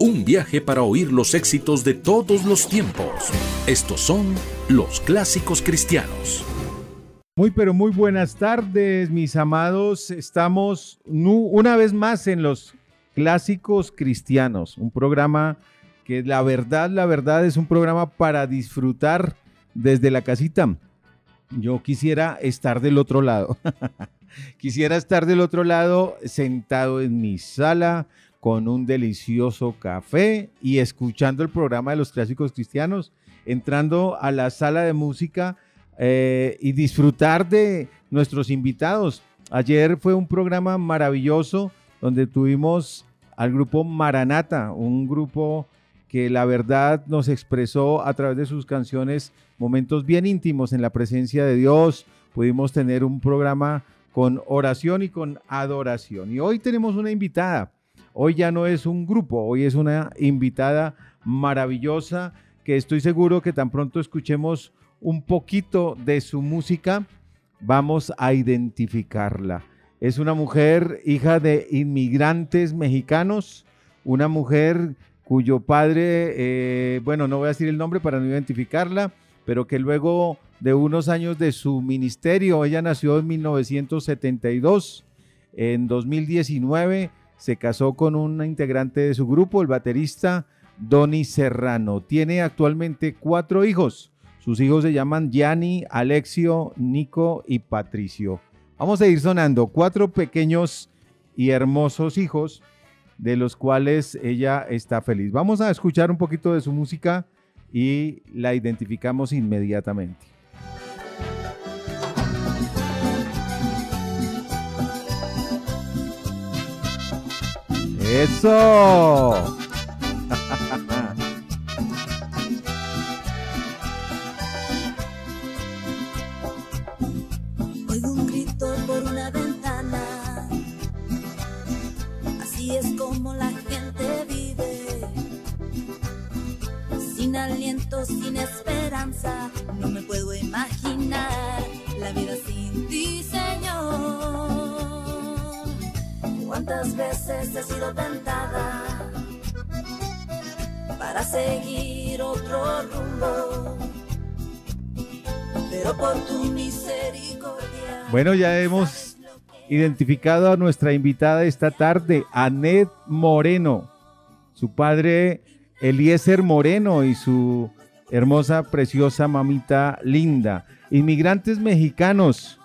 Un viaje para oír los éxitos de todos los tiempos. Estos son los clásicos cristianos. Muy pero muy buenas tardes, mis amados. Estamos una vez más en los clásicos cristianos, un programa que la verdad, la verdad es un programa para disfrutar desde la casita. Yo quisiera estar del otro lado. quisiera estar del otro lado sentado en mi sala con un delicioso café y escuchando el programa de los clásicos cristianos, entrando a la sala de música eh, y disfrutar de nuestros invitados. Ayer fue un programa maravilloso donde tuvimos al grupo Maranata, un grupo que la verdad nos expresó a través de sus canciones momentos bien íntimos en la presencia de Dios. Pudimos tener un programa con oración y con adoración. Y hoy tenemos una invitada. Hoy ya no es un grupo, hoy es una invitada maravillosa que estoy seguro que tan pronto escuchemos un poquito de su música, vamos a identificarla. Es una mujer hija de inmigrantes mexicanos, una mujer cuyo padre, eh, bueno, no voy a decir el nombre para no identificarla, pero que luego de unos años de su ministerio, ella nació en 1972, en 2019 se casó con una integrante de su grupo, el baterista Donny Serrano. Tiene actualmente cuatro hijos. Sus hijos se llaman Gianni, Alexio, Nico y Patricio. Vamos a ir sonando cuatro pequeños y hermosos hijos de los cuales ella está feliz. Vamos a escuchar un poquito de su música y la identificamos inmediatamente. Eso. Oigo un grito por una ventana. Así es como la gente vive. Sin aliento, sin esperanza. No me puedo imaginar la vida sin ti, Señor. ¿Cuántas veces he sido tentada para seguir otro rumbo? Pero por tu misericordia. Bueno, ya hemos identificado a nuestra invitada esta tarde, Anet Moreno. Su padre, Eliezer Moreno, y su hermosa, preciosa mamita Linda. Inmigrantes mexicanos.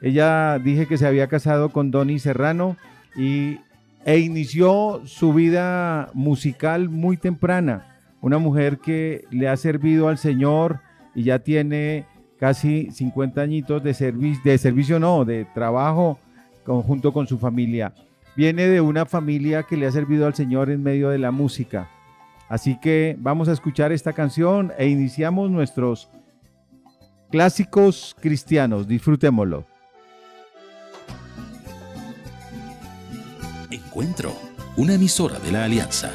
Ella dije que se había casado con Donny Serrano y, e inició su vida musical muy temprana. Una mujer que le ha servido al Señor y ya tiene casi 50 añitos de, servicio, de servicio, no, de trabajo junto con su familia. Viene de una familia que le ha servido al Señor en medio de la música. Así que vamos a escuchar esta canción e iniciamos nuestros clásicos cristianos. Disfrutémoslo. Encuentro, una emisora de la Alianza.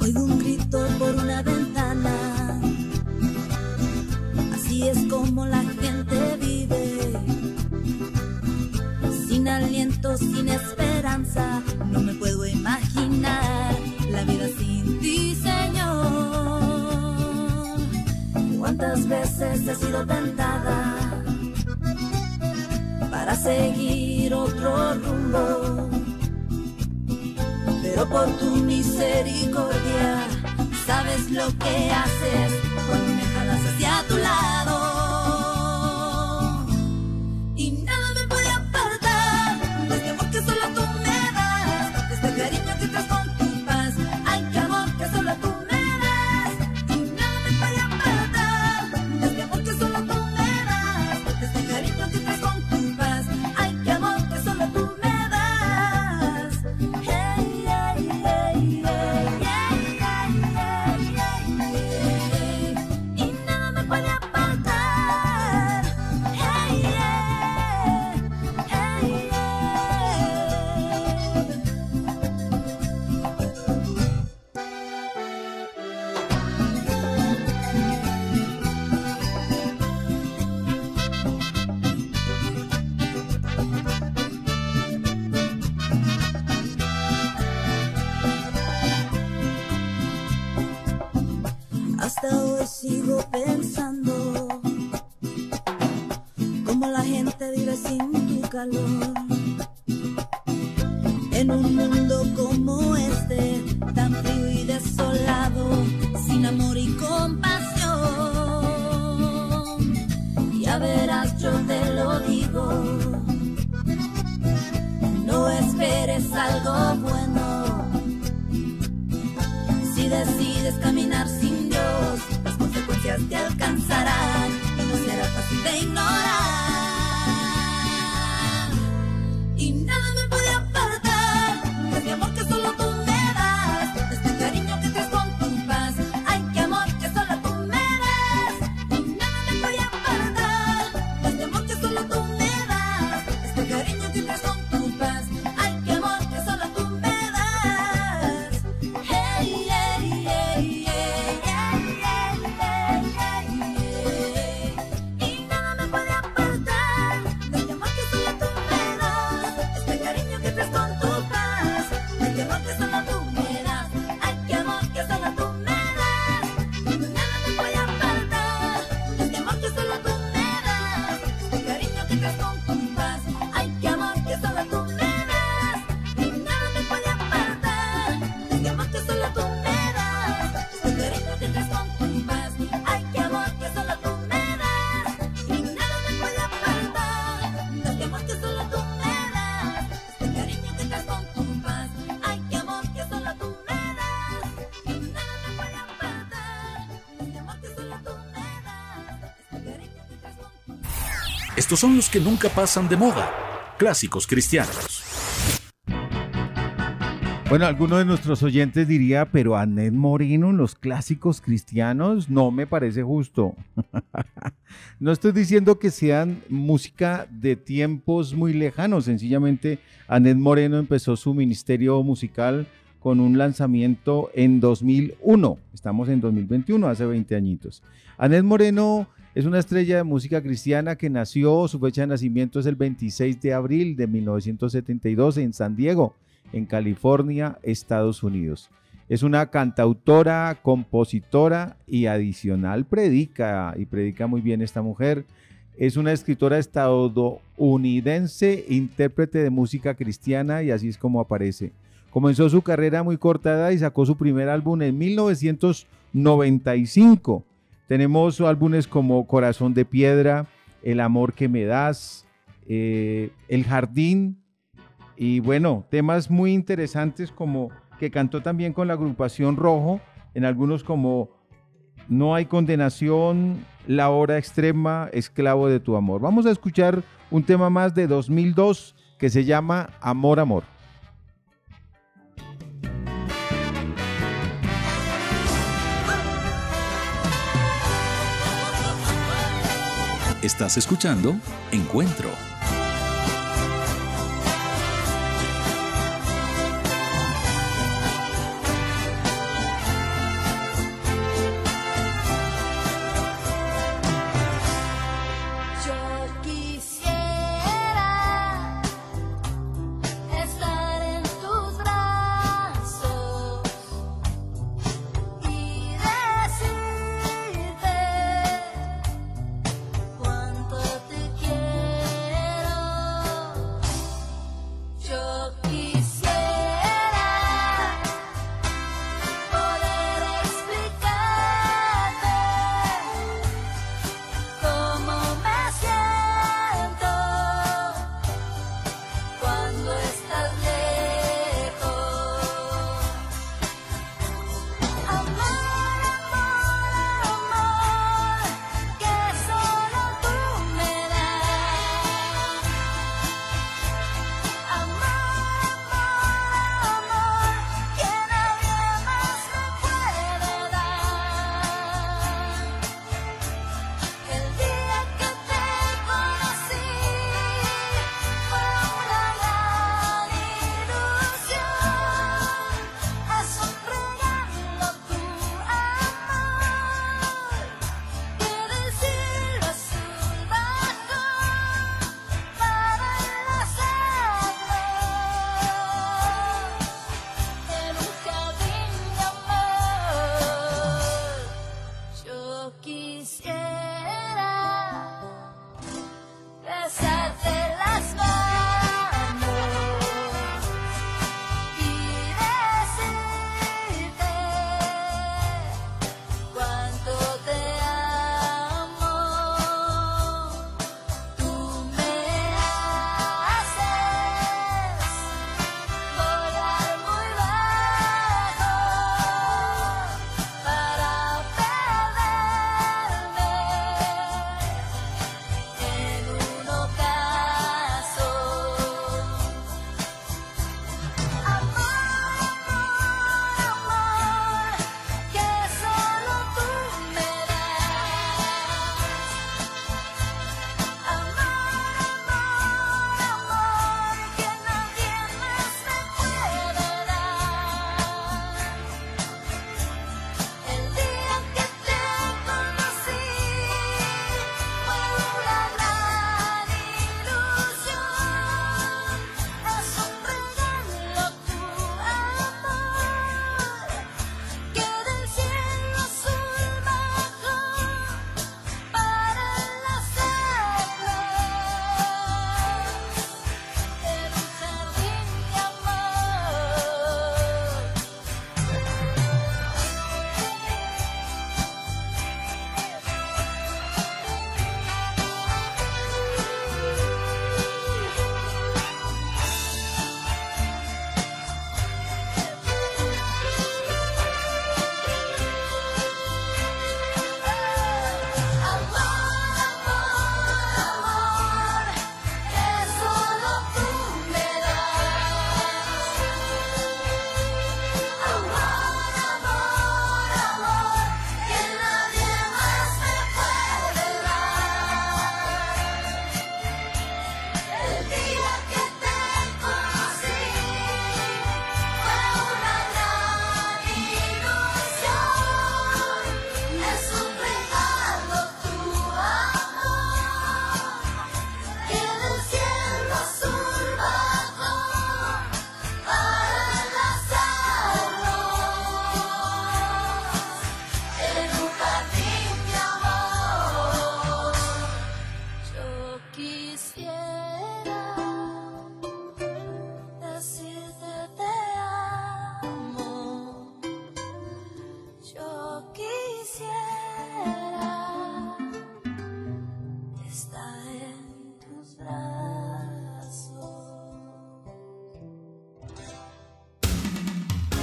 Oigo un grito por una ventana, así es como la gente vive, sin aliento, sin por tu misericordia, sabes lo que hacer. Son los que nunca pasan de moda. Clásicos cristianos. Bueno, alguno de nuestros oyentes diría, pero Annette Moreno en los clásicos cristianos no me parece justo. no estoy diciendo que sean música de tiempos muy lejanos, sencillamente Annette Moreno empezó su ministerio musical con un lanzamiento en 2001. Estamos en 2021, hace 20 añitos. Annette Moreno es una estrella de música cristiana que nació, su fecha de nacimiento es el 26 de abril de 1972 en San Diego en California, Estados Unidos. Es una cantautora, compositora y adicional predica, y predica muy bien esta mujer. Es una escritora estadounidense, intérprete de música cristiana y así es como aparece. Comenzó su carrera muy corta edad y sacó su primer álbum en 1995. Tenemos álbumes como Corazón de Piedra, El Amor que me das, eh, El Jardín, y bueno, temas muy interesantes como que cantó también con la agrupación Rojo, en algunos como No hay condenación, La hora extrema, Esclavo de tu amor. Vamos a escuchar un tema más de 2002 que se llama Amor, Amor. Estás escuchando Encuentro.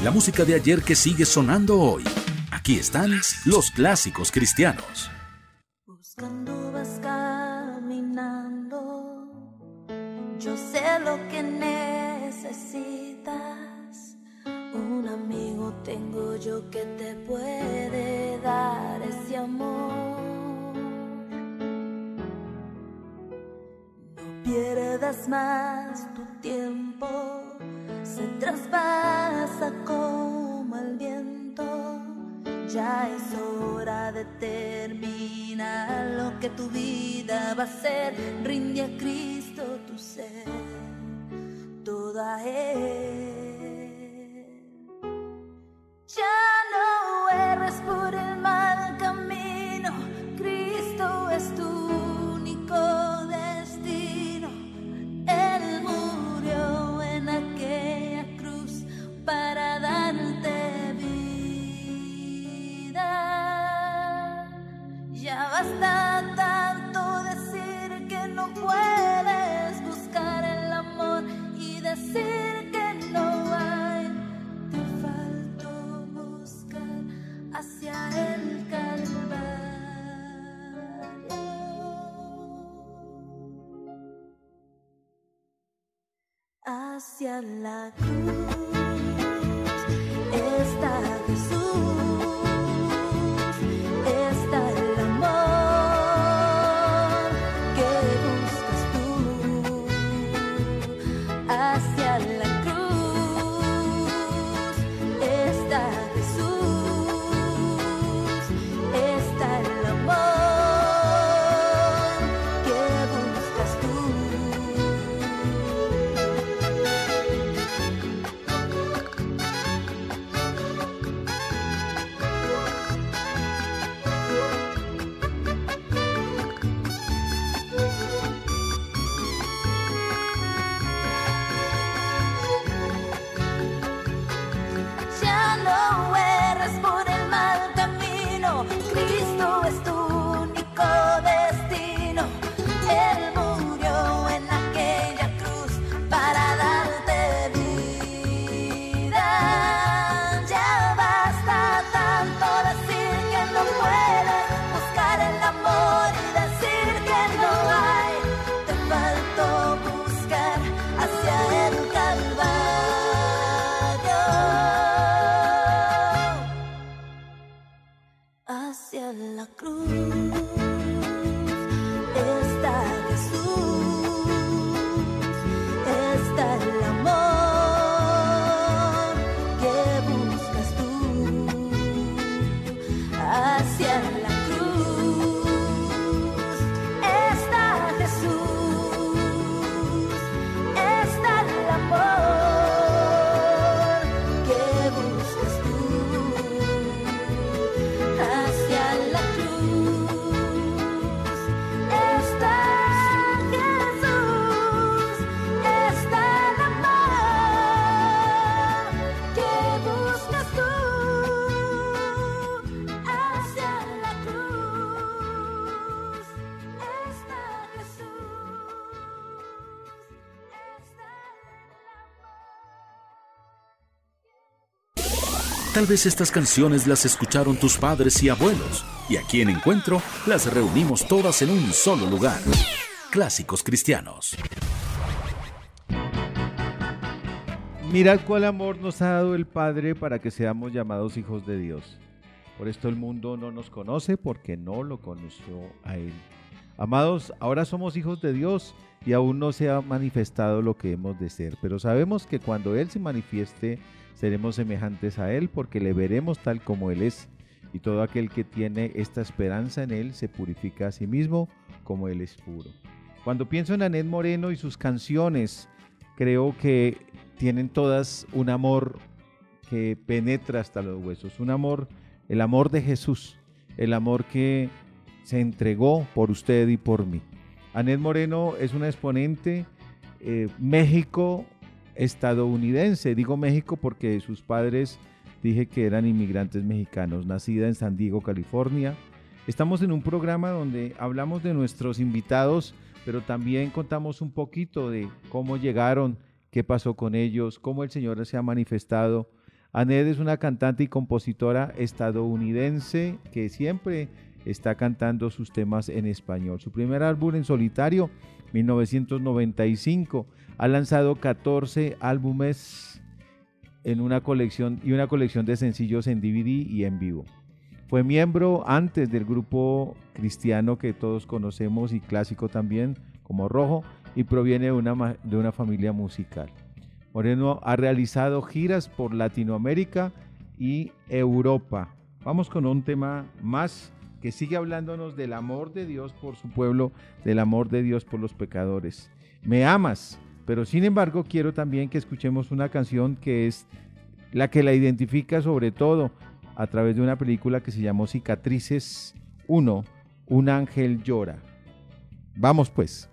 La música de ayer que sigue sonando hoy. Aquí están los clásicos cristianos. Hacia la cruz Tal vez estas canciones las escucharon tus padres y abuelos, y aquí en Encuentro las reunimos todas en un solo lugar. Clásicos cristianos. Mirad cuál amor nos ha dado el Padre para que seamos llamados hijos de Dios. Por esto el mundo no nos conoce porque no lo conoció a Él. Amados, ahora somos hijos de Dios y aún no se ha manifestado lo que hemos de ser, pero sabemos que cuando Él se manifieste seremos semejantes a Él porque le veremos tal como Él es. Y todo aquel que tiene esta esperanza en Él se purifica a sí mismo como Él es puro. Cuando pienso en Anet Moreno y sus canciones, creo que tienen todas un amor que penetra hasta los huesos, un amor, el amor de Jesús, el amor que se entregó por usted y por mí. Anet Moreno es una exponente eh, México estadounidense, digo México porque sus padres dije que eran inmigrantes mexicanos, nacida en San Diego, California. Estamos en un programa donde hablamos de nuestros invitados, pero también contamos un poquito de cómo llegaron, qué pasó con ellos, cómo el Señor se ha manifestado Annette es una cantante y compositora estadounidense que siempre está cantando sus temas en español. Su primer álbum en solitario, 1995, ha lanzado 14 álbumes en una colección y una colección de sencillos en DVD y en vivo. Fue miembro antes del grupo cristiano que todos conocemos y clásico también, como Rojo, y proviene de una, de una familia musical. Moreno ha realizado giras por Latinoamérica y Europa. Vamos con un tema más que sigue hablándonos del amor de Dios por su pueblo, del amor de Dios por los pecadores. Me amas, pero sin embargo quiero también que escuchemos una canción que es la que la identifica sobre todo a través de una película que se llamó Cicatrices 1, Un ángel llora. Vamos pues.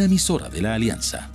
Una emisora de la Alianza.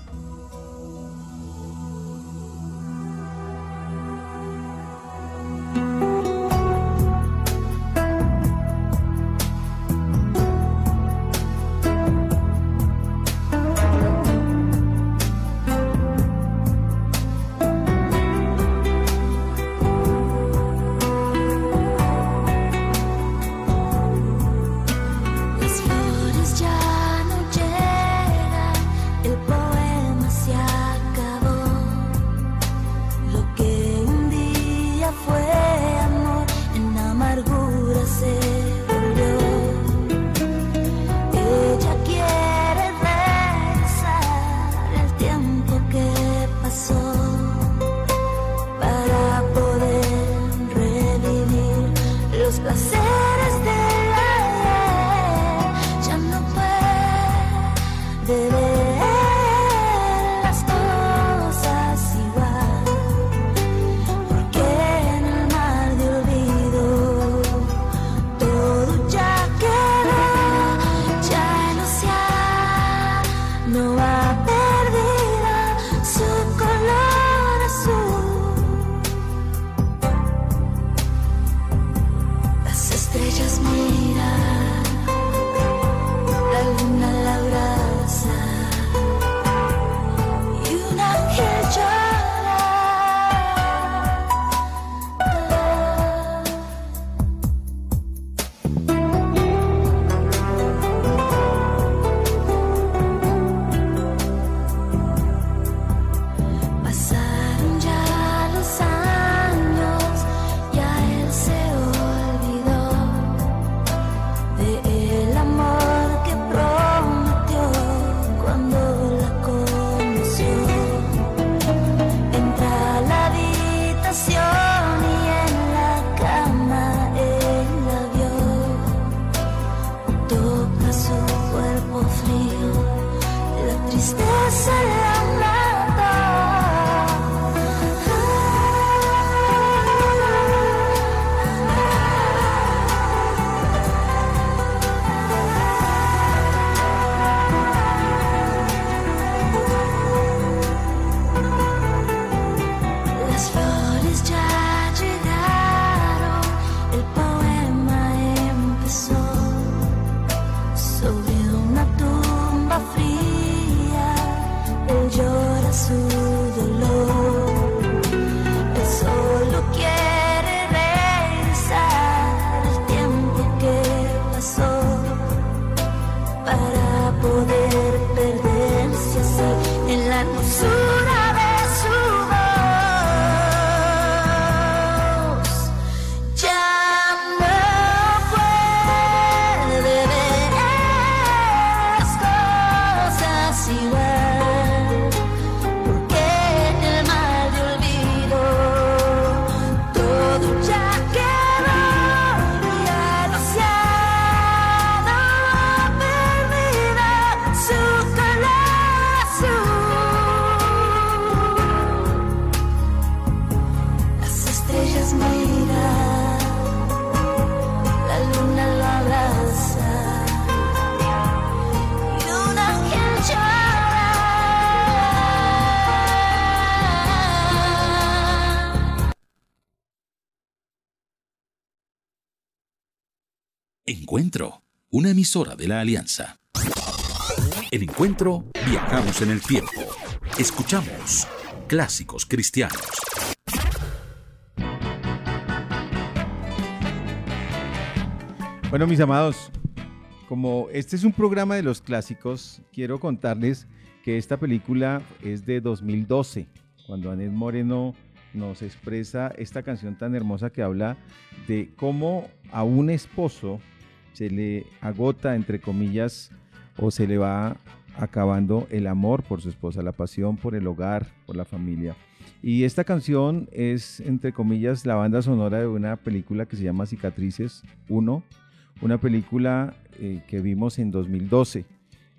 Emisora de la Alianza. En Encuentro viajamos en el tiempo. Escuchamos clásicos cristianos. Bueno, mis amados, como este es un programa de los clásicos, quiero contarles que esta película es de 2012, cuando Anet Moreno nos expresa esta canción tan hermosa que habla de cómo a un esposo se le agota, entre comillas, o se le va acabando el amor por su esposa, la pasión por el hogar, por la familia. Y esta canción es, entre comillas, la banda sonora de una película que se llama Cicatrices 1, una película eh, que vimos en 2012.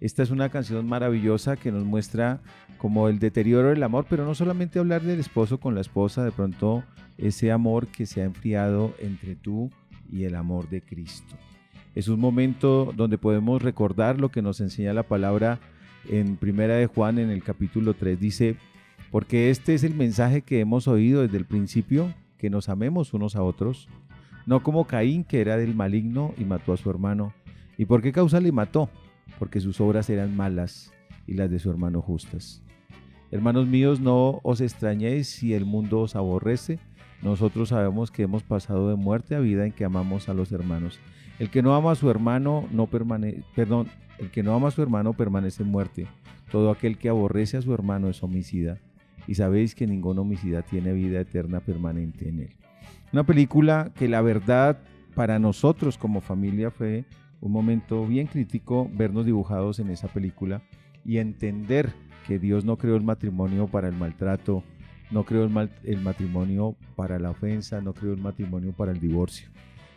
Esta es una canción maravillosa que nos muestra como el deterioro del amor, pero no solamente hablar del esposo con la esposa, de pronto ese amor que se ha enfriado entre tú y el amor de Cristo. Es un momento donde podemos recordar lo que nos enseña la palabra en Primera de Juan en el capítulo 3 dice, porque este es el mensaje que hemos oído desde el principio, que nos amemos unos a otros, no como Caín que era del maligno y mató a su hermano. ¿Y por qué causa le mató? Porque sus obras eran malas y las de su hermano justas. Hermanos míos, no os extrañéis si el mundo os aborrece. Nosotros sabemos que hemos pasado de muerte a vida en que amamos a los hermanos. El que no ama a su hermano no permanece, perdón, el que no ama a su hermano permanece en muerte. Todo aquel que aborrece a su hermano es homicida. Y sabéis que ningún homicida tiene vida eterna permanente en él. Una película que la verdad para nosotros como familia fue un momento bien crítico vernos dibujados en esa película y entender que Dios no creó el matrimonio para el maltrato, no creó el, el matrimonio para la ofensa, no creó el matrimonio para el divorcio.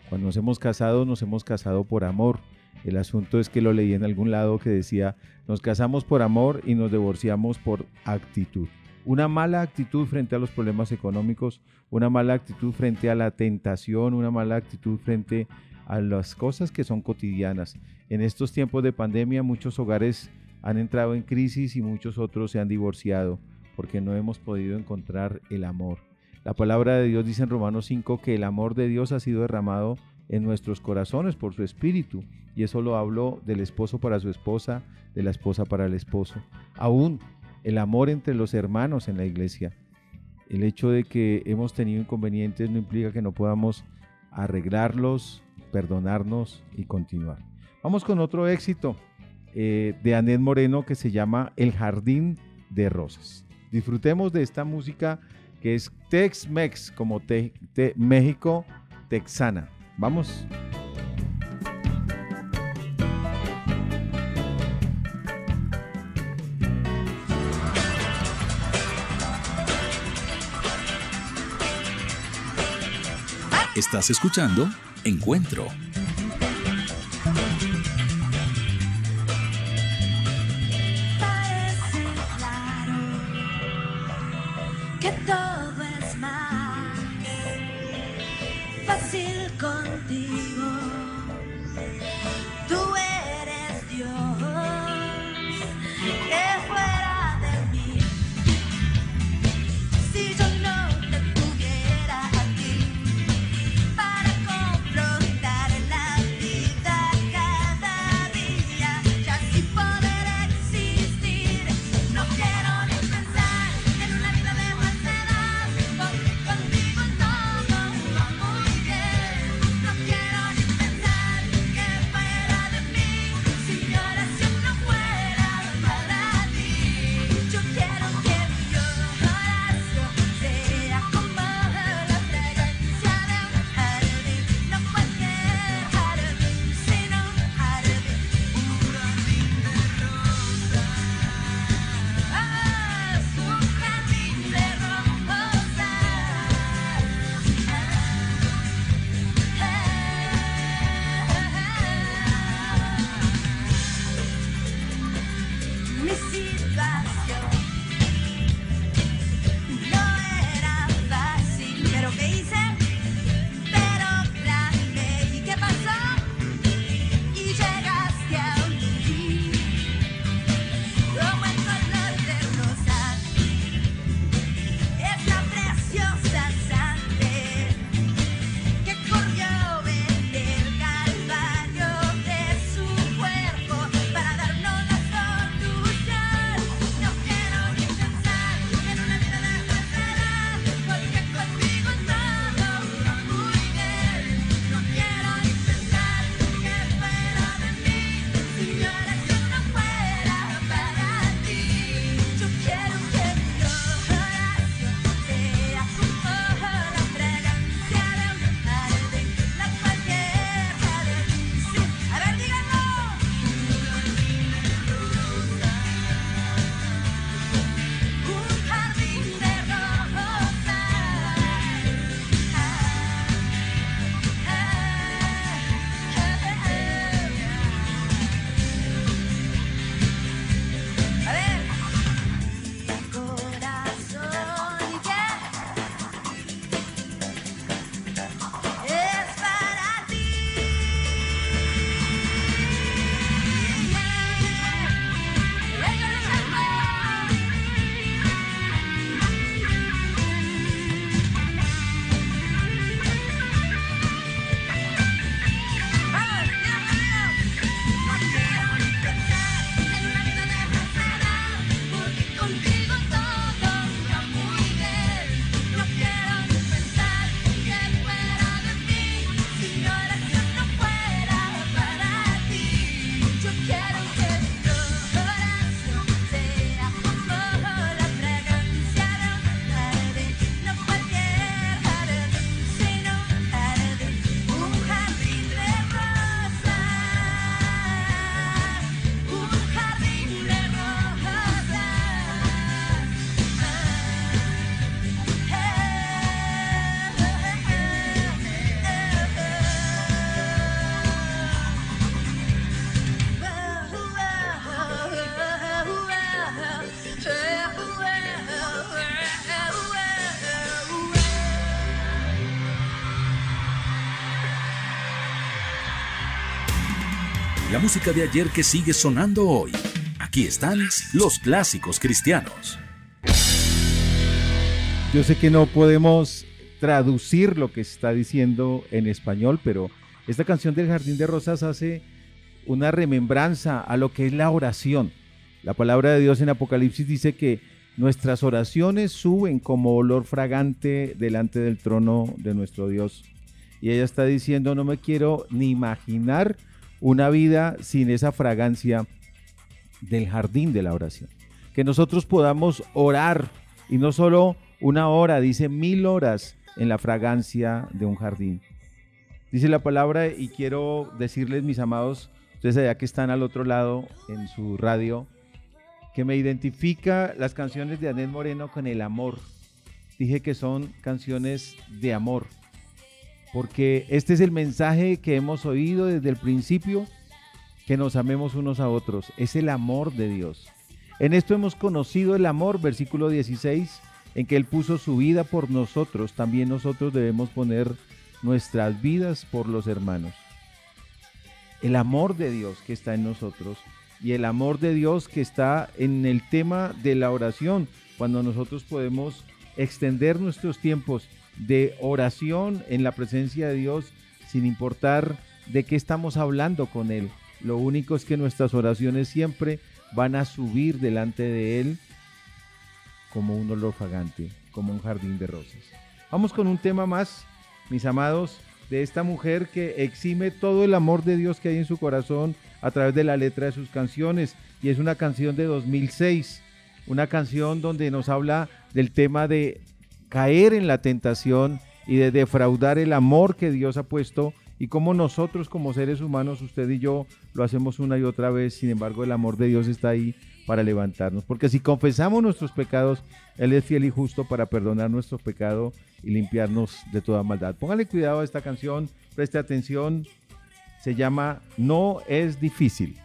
Cuando nos hemos casado, nos hemos casado por amor. El asunto es que lo leí en algún lado que decía, nos casamos por amor y nos divorciamos por actitud. Una mala actitud frente a los problemas económicos, una mala actitud frente a la tentación, una mala actitud frente a las cosas que son cotidianas. En estos tiempos de pandemia muchos hogares han entrado en crisis y muchos otros se han divorciado porque no hemos podido encontrar el amor. La palabra de Dios dice en Romanos 5 que el amor de Dios ha sido derramado en nuestros corazones por su espíritu. Y eso lo habló del esposo para su esposa, de la esposa para el esposo. Aún el amor entre los hermanos en la iglesia. El hecho de que hemos tenido inconvenientes no implica que no podamos arreglarlos, perdonarnos y continuar. Vamos con otro éxito eh, de Anet Moreno que se llama El Jardín de Rosas. Disfrutemos de esta música que es Tex-Mex, como te- te- México texana. Vamos. Estás escuchando Encuentro. La música de ayer que sigue sonando hoy. Aquí están los clásicos cristianos. Yo sé que no podemos traducir lo que está diciendo en español, pero esta canción del Jardín de Rosas hace una remembranza a lo que es la oración. La palabra de Dios en Apocalipsis dice que nuestras oraciones suben como olor fragante delante del trono de nuestro Dios. Y ella está diciendo, no me quiero ni imaginar una vida sin esa fragancia del jardín de la oración. Que nosotros podamos orar y no solo una hora, dice mil horas en la fragancia de un jardín. Dice la palabra y quiero decirles, mis amados, ustedes allá que están al otro lado en su radio, que me identifica las canciones de Anet Moreno con el amor. Dije que son canciones de amor, porque este es el mensaje que hemos oído desde el principio, que nos amemos unos a otros. Es el amor de Dios. En esto hemos conocido el amor, versículo 16, en que Él puso su vida por nosotros. También nosotros debemos poner nuestras vidas por los hermanos. El amor de Dios que está en nosotros y el amor de Dios que está en el tema de la oración, cuando nosotros podemos extender nuestros tiempos de oración en la presencia de Dios sin importar de qué estamos hablando con Él. Lo único es que nuestras oraciones siempre van a subir delante de Él como un olor fragante, como un jardín de rosas. Vamos con un tema más, mis amados, de esta mujer que exime todo el amor de Dios que hay en su corazón a través de la letra de sus canciones. Y es una canción de 2006, una canción donde nos habla del tema de caer en la tentación y de defraudar el amor que Dios ha puesto y cómo nosotros como seres humanos, usted y yo, lo hacemos una y otra vez, sin embargo el amor de Dios está ahí para levantarnos, porque si confesamos nuestros pecados, Él es fiel y justo para perdonar nuestro pecado y limpiarnos de toda maldad. Póngale cuidado a esta canción, preste atención, se llama No es difícil.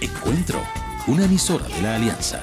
Encuentro, una emisora de la Alianza.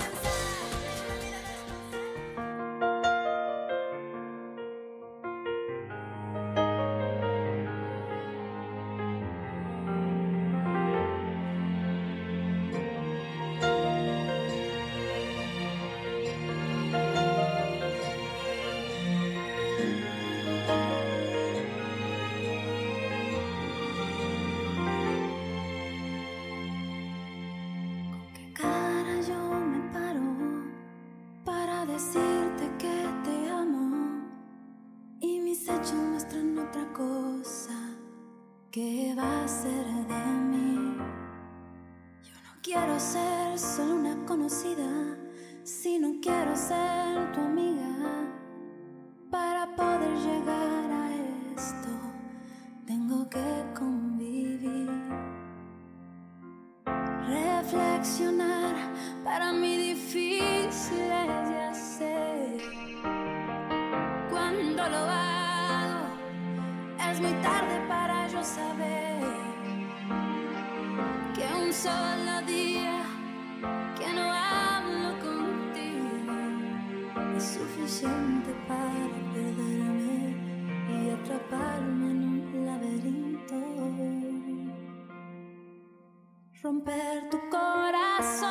Romper tu corazón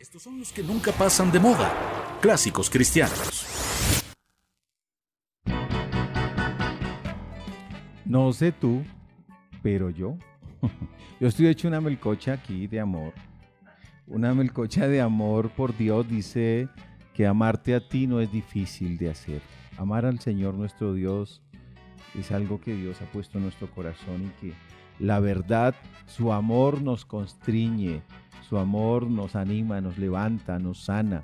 Estos son los que nunca pasan de moda. Clásicos cristianos. No sé tú, pero yo. Yo estoy hecho una melcocha aquí de amor. Una melcocha de amor por Dios dice que amarte a ti no es difícil de hacer. Amar al Señor nuestro Dios es algo que Dios ha puesto en nuestro corazón y que la verdad, su amor nos constriñe, su amor nos anima, nos levanta, nos sana,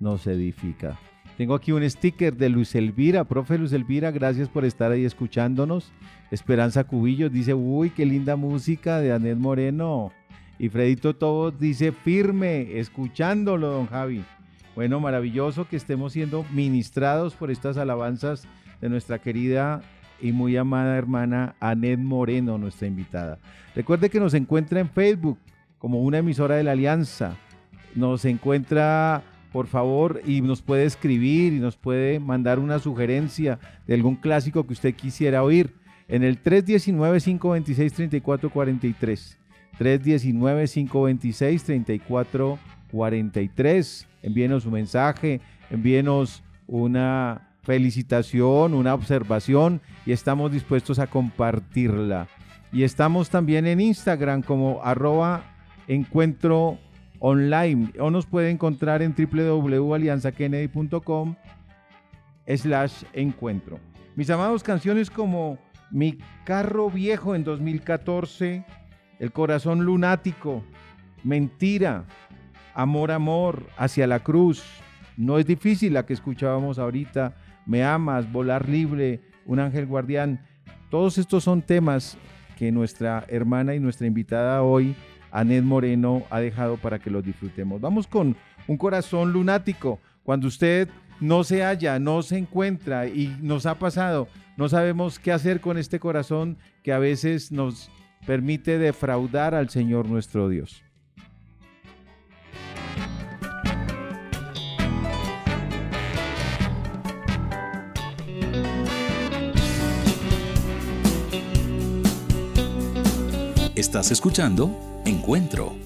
nos edifica. Tengo aquí un sticker de Luis Elvira, profe Luis Elvira, gracias por estar ahí escuchándonos. Esperanza Cubillos dice, uy, qué linda música de Anet Moreno. Y Fredito Tobos dice, firme, escuchándolo, don Javi. Bueno, maravilloso que estemos siendo ministrados por estas alabanzas de nuestra querida y muy amada hermana Anet Moreno, nuestra invitada. Recuerde que nos encuentra en Facebook como una emisora de la Alianza. Nos encuentra, por favor, y nos puede escribir y nos puede mandar una sugerencia de algún clásico que usted quisiera oír en el 319-526-3443. 319-526-3443. Envíenos su mensaje, envíenos una felicitación, una observación y estamos dispuestos a compartirla. Y estamos también en Instagram como arroba encuentro online o nos puede encontrar en www.alianzakennedy.com slash encuentro. Mis amados, canciones como Mi carro viejo en 2014, El corazón lunático, Mentira, Amor, Amor, Hacia la cruz, No es difícil la que escuchábamos ahorita, Me amas, Volar libre, Un ángel guardián. Todos estos son temas que nuestra hermana y nuestra invitada hoy, Anet Moreno, ha dejado para que los disfrutemos. Vamos con un corazón lunático. Cuando usted no se halla, no se encuentra y nos ha pasado, no sabemos qué hacer con este corazón que a veces nos permite defraudar al Señor nuestro Dios. Estás escuchando Encuentro.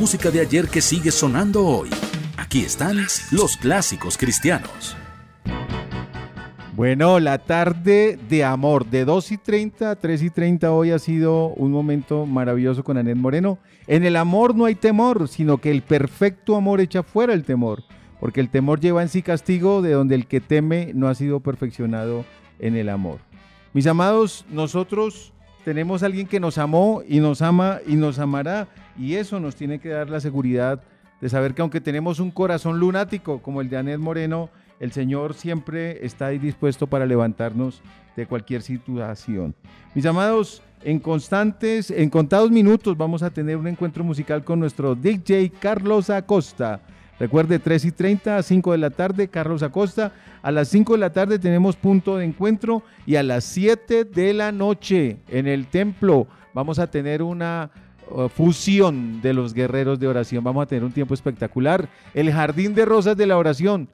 Música de ayer que sigue sonando hoy. Aquí están los clásicos cristianos. Bueno, la tarde de amor, de 2 y 30 a 3 y 30 hoy ha sido un momento maravilloso con Anet Moreno. En el amor no hay temor, sino que el perfecto amor echa fuera el temor, porque el temor lleva en sí castigo de donde el que teme no ha sido perfeccionado en el amor. Mis amados, nosotros tenemos a alguien que nos amó y nos ama y nos amará, y eso nos tiene que dar la seguridad de saber que aunque tenemos un corazón lunático como el de Anet Moreno, el Señor siempre está ahí dispuesto para levantarnos de cualquier situación. Mis amados, en constantes, en contados minutos vamos a tener un encuentro musical con nuestro DJ Carlos Acosta. Recuerde, 3 y 30 a 5 de la tarde, Carlos Acosta. A las 5 de la tarde tenemos punto de encuentro y a las 7 de la noche en el templo vamos a tener una fusión de los guerreros de oración. Vamos a tener un tiempo espectacular. El jardín de rosas de la oración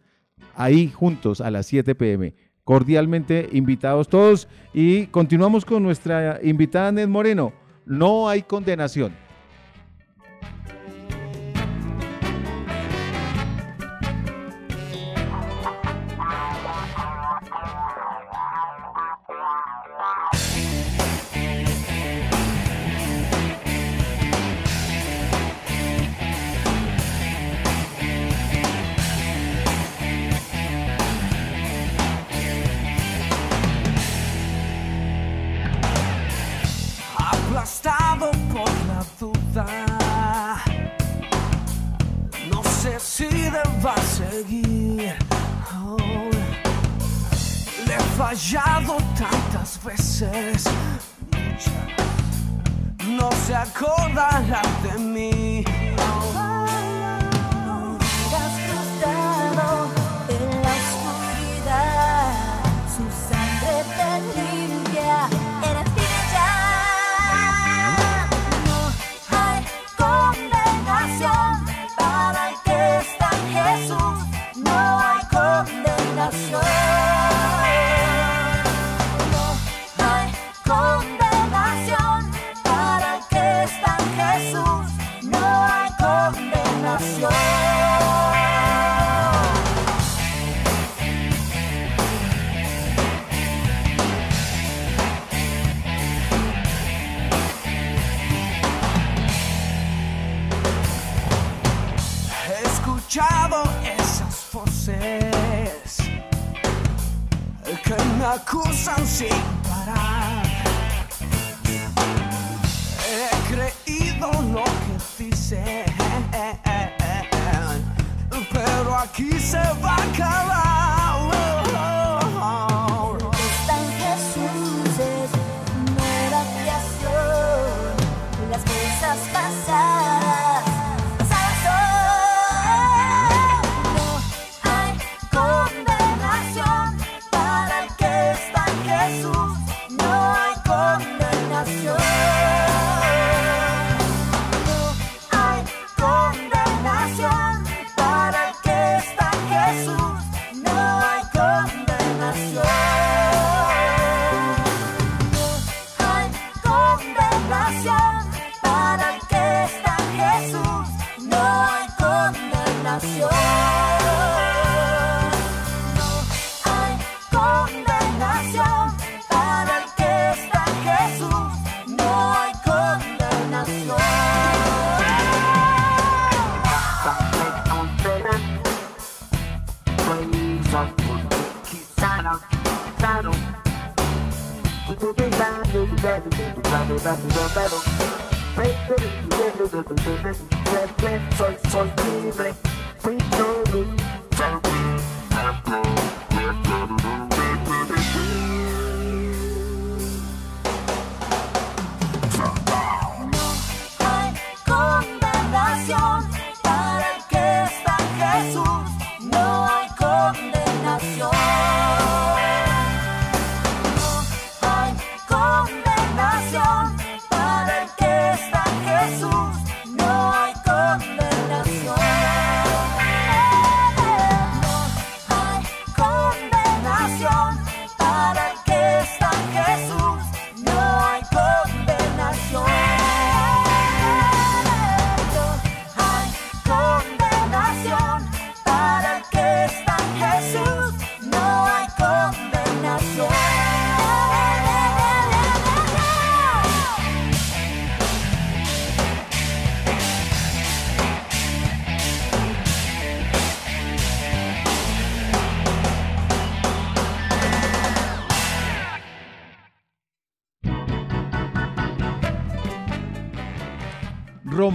ahí juntos a las 7 pm. Cordialmente invitados todos y continuamos con nuestra invitada Ned Moreno. No hay condenación. Deba seguir. Le he fallado tantas veces. No se acordará de mí. Acusan sin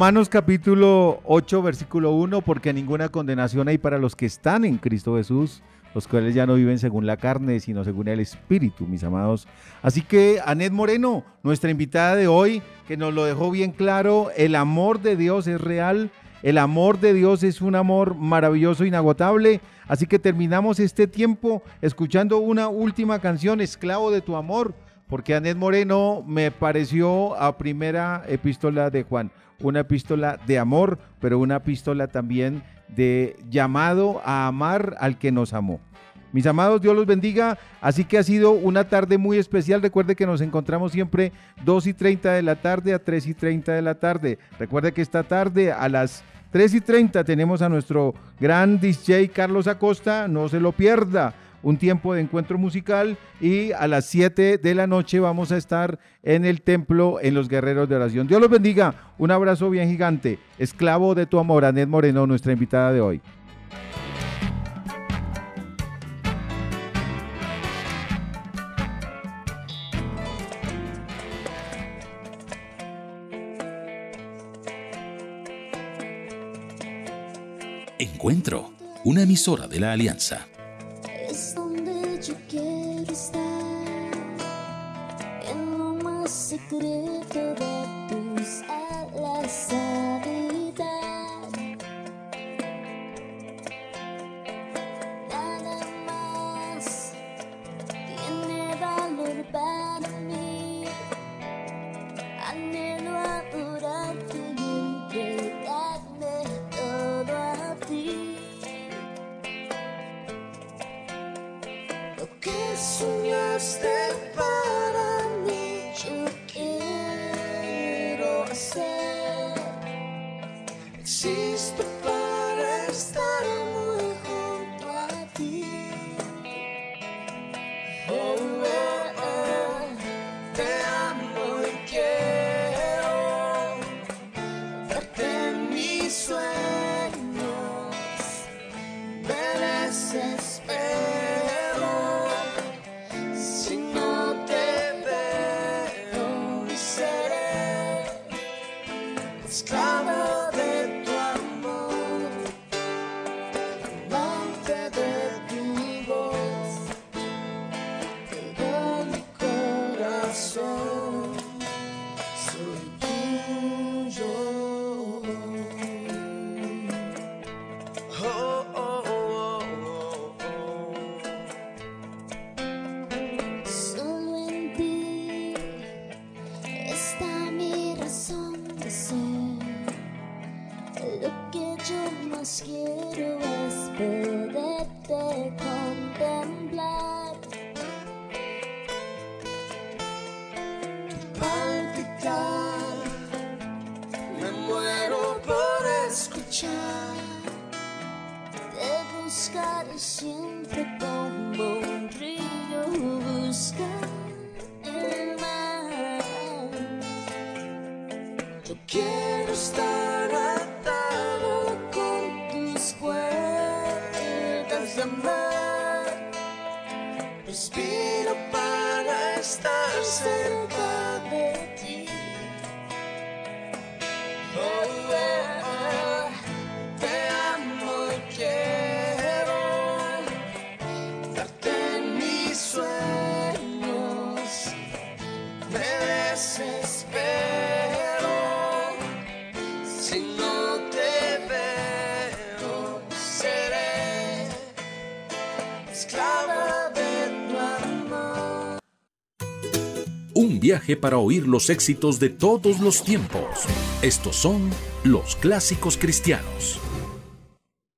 Romanos capítulo 8, versículo 1, porque ninguna condenación hay para los que están en Cristo Jesús, los cuales ya no viven según la carne, sino según el Espíritu, mis amados. Así que Anet Moreno, nuestra invitada de hoy, que nos lo dejó bien claro, el amor de Dios es real, el amor de Dios es un amor maravilloso, inagotable. Así que terminamos este tiempo escuchando una última canción, Esclavo de tu amor, porque Anet Moreno me pareció a primera epístola de Juan, una epístola de amor, pero una epístola también de llamado a amar al que nos amó. Mis amados, Dios los bendiga. Así que ha sido una tarde muy especial. Recuerde que nos encontramos siempre 2 y 30 de la tarde a 3 y 30 de la tarde. Recuerde que esta tarde a las 3 y 30 tenemos a nuestro gran DJ Carlos Acosta. No se lo pierda. Un tiempo de encuentro musical y a las 7 de la noche vamos a estar en el templo en los guerreros de oración. Dios los bendiga. Un abrazo bien gigante. Esclavo de tu amor, Anet Moreno, nuestra invitada de hoy. Encuentro, una emisora de la Alianza. Esclavo para oír los éxitos de todos los tiempos. Estos son los clásicos cristianos.